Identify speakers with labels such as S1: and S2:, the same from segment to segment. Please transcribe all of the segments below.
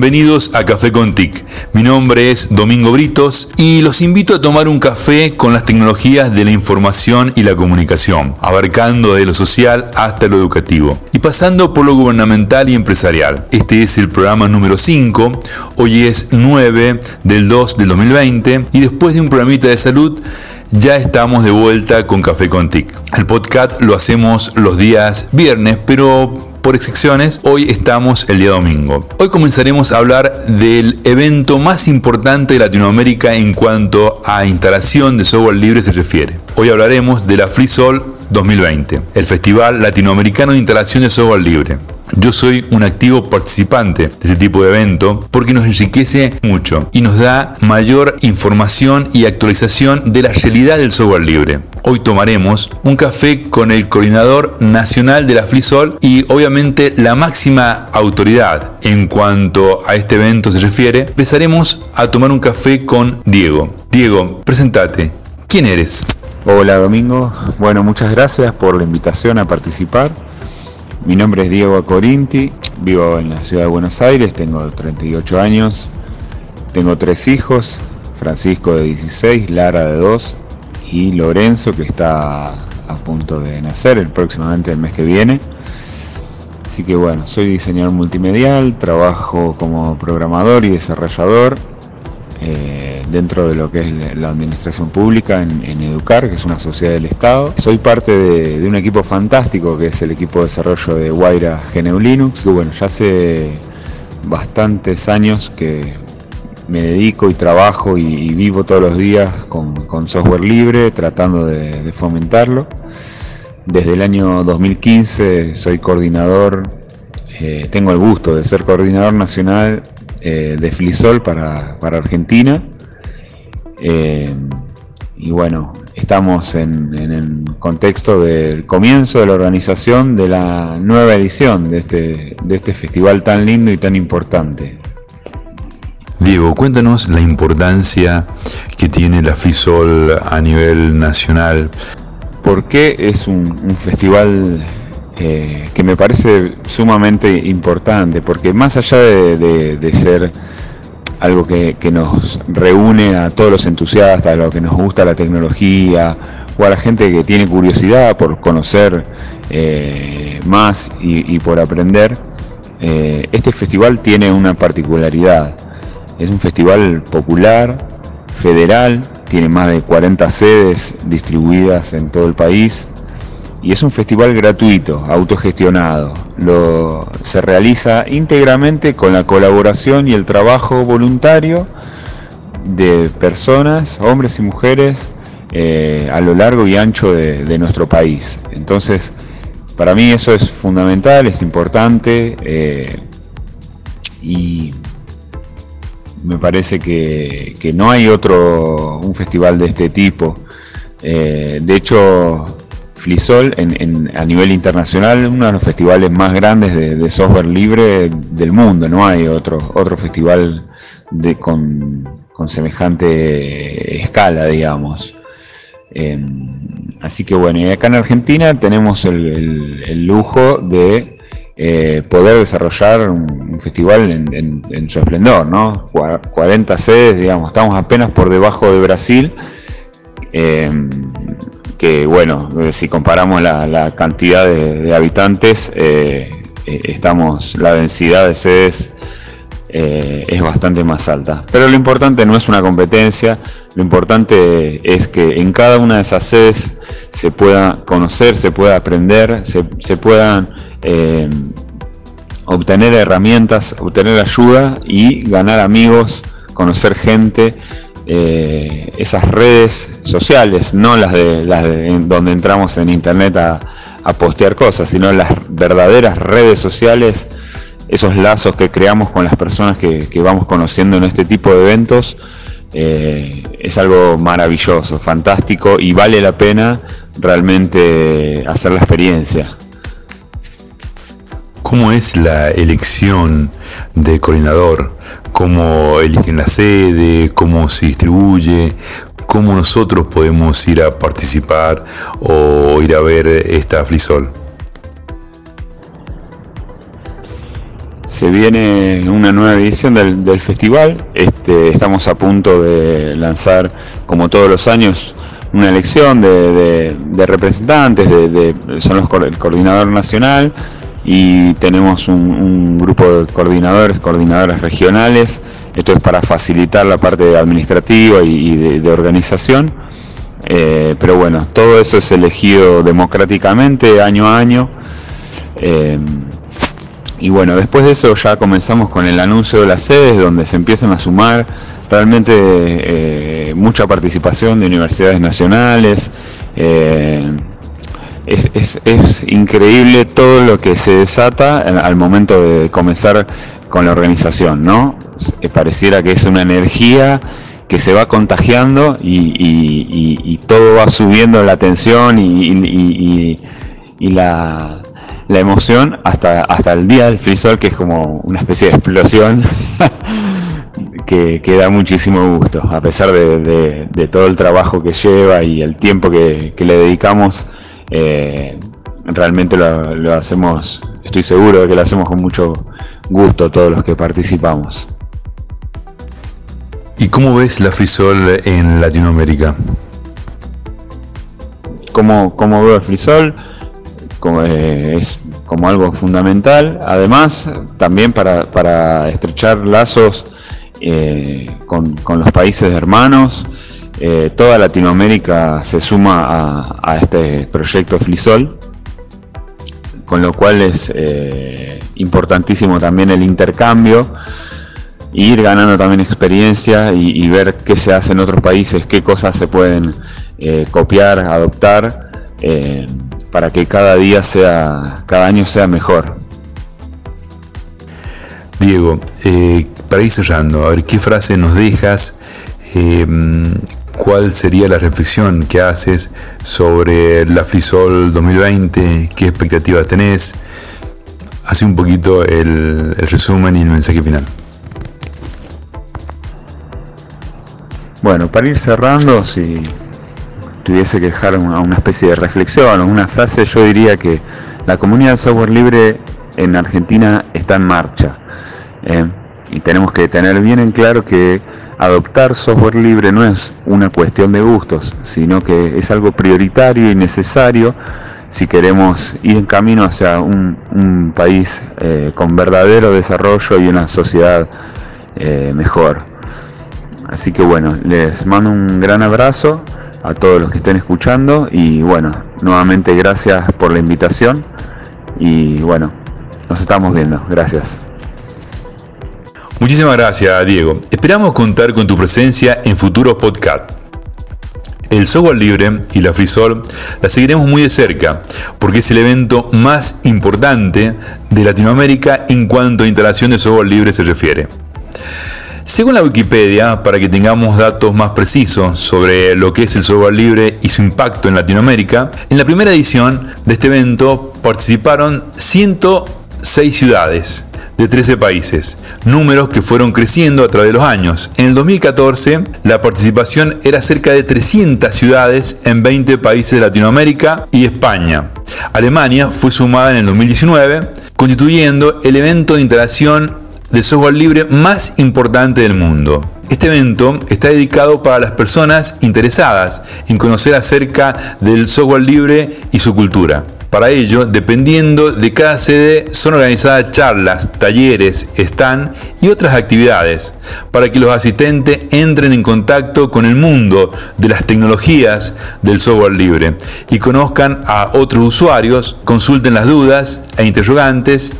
S1: Bienvenidos a Café con TIC. Mi nombre es Domingo Britos y los invito a tomar un café con las tecnologías de la información y la comunicación, abarcando de lo social hasta lo educativo y pasando por lo gubernamental y empresarial. Este es el programa número 5, hoy es 9 del 2 del 2020 y después de un programita de salud ya estamos de vuelta con Café con TIC. El podcast lo hacemos los días viernes, pero por excepciones, hoy estamos el día domingo. Hoy comenzaremos a hablar del evento más importante de Latinoamérica en cuanto a instalación de software libre se refiere. Hoy hablaremos de la FreeSol 2020, el Festival Latinoamericano de Instalación de Software Libre. Yo soy un activo participante de este tipo de evento porque nos enriquece mucho y nos da mayor información y actualización de la realidad del software libre. Hoy tomaremos un café con el coordinador nacional de la FLISOL y obviamente la máxima autoridad en cuanto a este evento se refiere. Empezaremos a tomar un café con Diego. Diego, presentate. ¿Quién eres?
S2: Hola Domingo, bueno muchas gracias por la invitación a participar. Mi nombre es Diego Corinti, vivo en la ciudad de Buenos Aires, tengo 38 años, tengo tres hijos, Francisco de 16, Lara de 2 y Lorenzo que está a punto de nacer el próximamente el mes que viene. Así que bueno, soy diseñador multimedial, trabajo como programador y desarrollador eh, dentro de lo que es la administración pública en, Educar, que es una sociedad del Estado. Soy parte de, un equipo fantástico que es el equipo de desarrollo de Guaira GNU Linux. Bueno, ya hace bastantes años que me dedico y trabajo y, vivo todos los días con, software libre, tratando de, fomentarlo. Desde el año 2015 soy coordinador, eh, tengo el gusto de ser coordinador nacional eh, de Flisol para, Argentina. Eh, y bueno, estamos en, el contexto del comienzo de la organización de la nueva edición de este, de este festival tan lindo y tan importante.
S1: Diego, cuéntanos la importancia que tiene la FISOL a nivel nacional.
S2: ¿Por qué es un, un festival eh, que me parece sumamente importante, porque más allá de, ser algo que, nos reúne a todos los entusiastas, a los que nos gusta la tecnología, o a la gente que tiene curiosidad por conocer eh, más y, por aprender, eh, este festival tiene una particularidad. Es un festival popular, federal, tiene más de 40 sedes distribuidas en todo el país, y es un festival gratuito, autogestionado. Se realiza íntegramente con la colaboración y el trabajo voluntario de personas, hombres y mujeres, eh, a lo largo y ancho de, nuestro país. Entonces, para mí eso es fundamental, es importante eh, y me parece que, no hay otro, un festival de este tipo. Eh, de hecho, Flisol en, a nivel internacional, uno de los festivales más grandes de, software libre del mundo, no hay otro, otro festival de, con, semejante escala, digamos. Em, así que bueno, y acá en Argentina tenemos el, lujo de eh, poder desarrollar un, festival en, su esplendor, ¿no? 40 sedes, digamos, estamos apenas por debajo de Brasil. Em, que bueno, eh, si comparamos la, cantidad de, habitantes, eh, eh, estamos, la densidad de sedes es bastante más alta. Pero lo importante no es una competencia, lo importante es que en cada una de esas sedes se pueda conocer, se pueda aprender, se, se puedan obtener herramientas, obtener ayuda y ganar amigos, conocer gente eh, esas redes sociales, no las de las donde entramos en internet a, postear cosas, sino las verdaderas redes sociales, esos lazos que creamos con las personas que, vamos conociendo en este tipo de eventos, eh, es algo maravilloso, fantástico y vale la pena realmente hacer la experiencia.
S1: ¿Cómo es la elección de coordinador? ¿Cómo eligen la sede? ¿Cómo se distribuye? ¿Cómo nosotros podemos ir a participar o ir a ver esta Flisol?
S2: se viene una nueva edición del, festival. Este, estamos a punto de lanzar, como todos los años, una elección de, representantes, de, son los, el coordinador nacional y tenemos un, grupo de coordinadores, coordinadoras regionales. Esto es para facilitar la parte administrativa y, de, organización. Eh, pero bueno, todo eso es elegido democráticamente año a año. Eh, y bueno, después de eso ya comenzamos con el anuncio de las sedes, donde se empiezan a sumar realmente eh, mucha participación de universidades nacionales. Es, increíble todo lo que se desata al momento de comenzar con la organización, ¿no? Eh, pareciera que es una energía que se va contagiando y, todo va subiendo la tensión y, la, la emoción hasta, hasta el día del frisol, que es como una especie de explosión que, da muchísimo gusto, a pesar de, todo el trabajo que lleva y el tiempo que, le dedicamos, eh, realmente lo, hacemos, estoy seguro de que lo hacemos con mucho gusto todos los que participamos.
S1: ¿Y cómo ves la frisol en Latinoamérica?
S2: ¿Cómo, cómo veo el frisol? como, eh, es como algo fundamental. Además, también para, estrechar lazos eh, con, los países hermanos, eh, toda Latinoamérica se suma a, este proyecto FLISOL, con lo cual es importantísimo también el intercambio ir ganando también experiencia y, ver qué se hace en otros países, qué cosas se pueden copiar, adoptar para que cada día sea, cada año sea mejor.
S1: Diego, eh, para ir cerrando, a ver qué frase nos dejas, cuál sería la reflexión que haces sobre la FISOL 2020, qué expectativas tenés, hace un poquito el, resumen y el mensaje final.
S2: Bueno, para ir cerrando, si tuviese que dejar una, una especie de reflexión o una frase, yo diría que la comunidad de software libre en Argentina está en marcha. ¿eh? y tenemos que tener bien en claro que adoptar software libre no es una cuestión de gustos, sino que es algo prioritario y necesario si queremos ir en camino hacia un, país eh, con verdadero desarrollo y una sociedad eh, mejor. Así que bueno, les mando un gran abrazo a todos los que estén escuchando y bueno, nuevamente gracias por la invitación y bueno, nos estamos viendo. Gracias.
S1: Muchísimas gracias, Diego. Esperamos contar con tu presencia en futuros podcasts. El software libre y la FreeSol la seguiremos muy de cerca porque es el evento más importante de Latinoamérica en cuanto a instalación de software libre se refiere. Según la Wikipedia, para que tengamos datos más precisos sobre lo que es el software libre y su impacto en Latinoamérica, en la primera edición de este evento participaron 106 ciudades de 13 países, números que fueron creciendo a través de los años. En el 2014, la participación era cerca de 300 ciudades en 20 países de Latinoamérica y España. Alemania fue sumada en el 2019, constituyendo el evento de interacción de software libre más importante del mundo. Este evento está dedicado para las personas interesadas en conocer acerca del software libre y su cultura. Para ello, dependiendo de cada sede, son organizadas charlas, talleres, stand y otras actividades para que los asistentes entren en contacto con el mundo de las tecnologías del software libre y conozcan a otros usuarios, consulten las dudas e interrogantes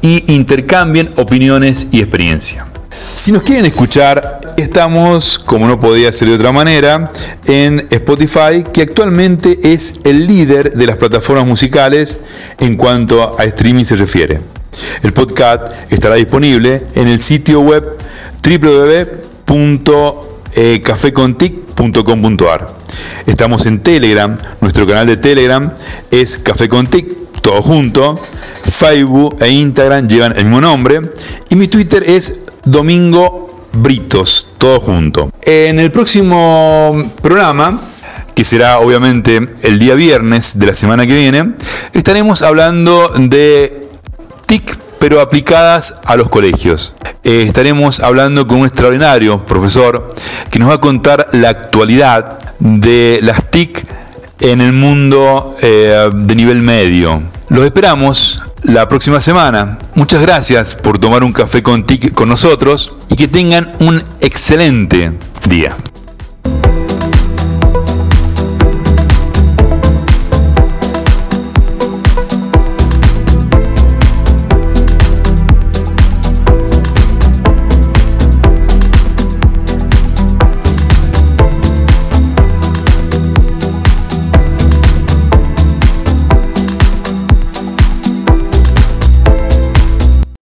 S1: y intercambien opiniones y experiencia. Si nos quieren escuchar, estamos, como no podía ser de otra manera, en Spotify, que actualmente es el líder de las plataformas musicales en cuanto a streaming se refiere. El podcast estará disponible en el sitio web www.cafecontic.com.ar. Estamos en Telegram, nuestro canal de Telegram es Café todo junto. Facebook e Instagram llevan el mismo nombre. Y mi Twitter es Domingo Britos, todo junto. En el próximo programa, que será obviamente el día viernes de la semana que viene, estaremos hablando de TIC pero aplicadas a los colegios. Eh, estaremos hablando con un extraordinario profesor que nos va a contar la actualidad de las TIC en el mundo eh, de nivel medio. Los esperamos la próxima semana. Muchas gracias por tomar un café con TIC con nosotros y que tengan un excelente día.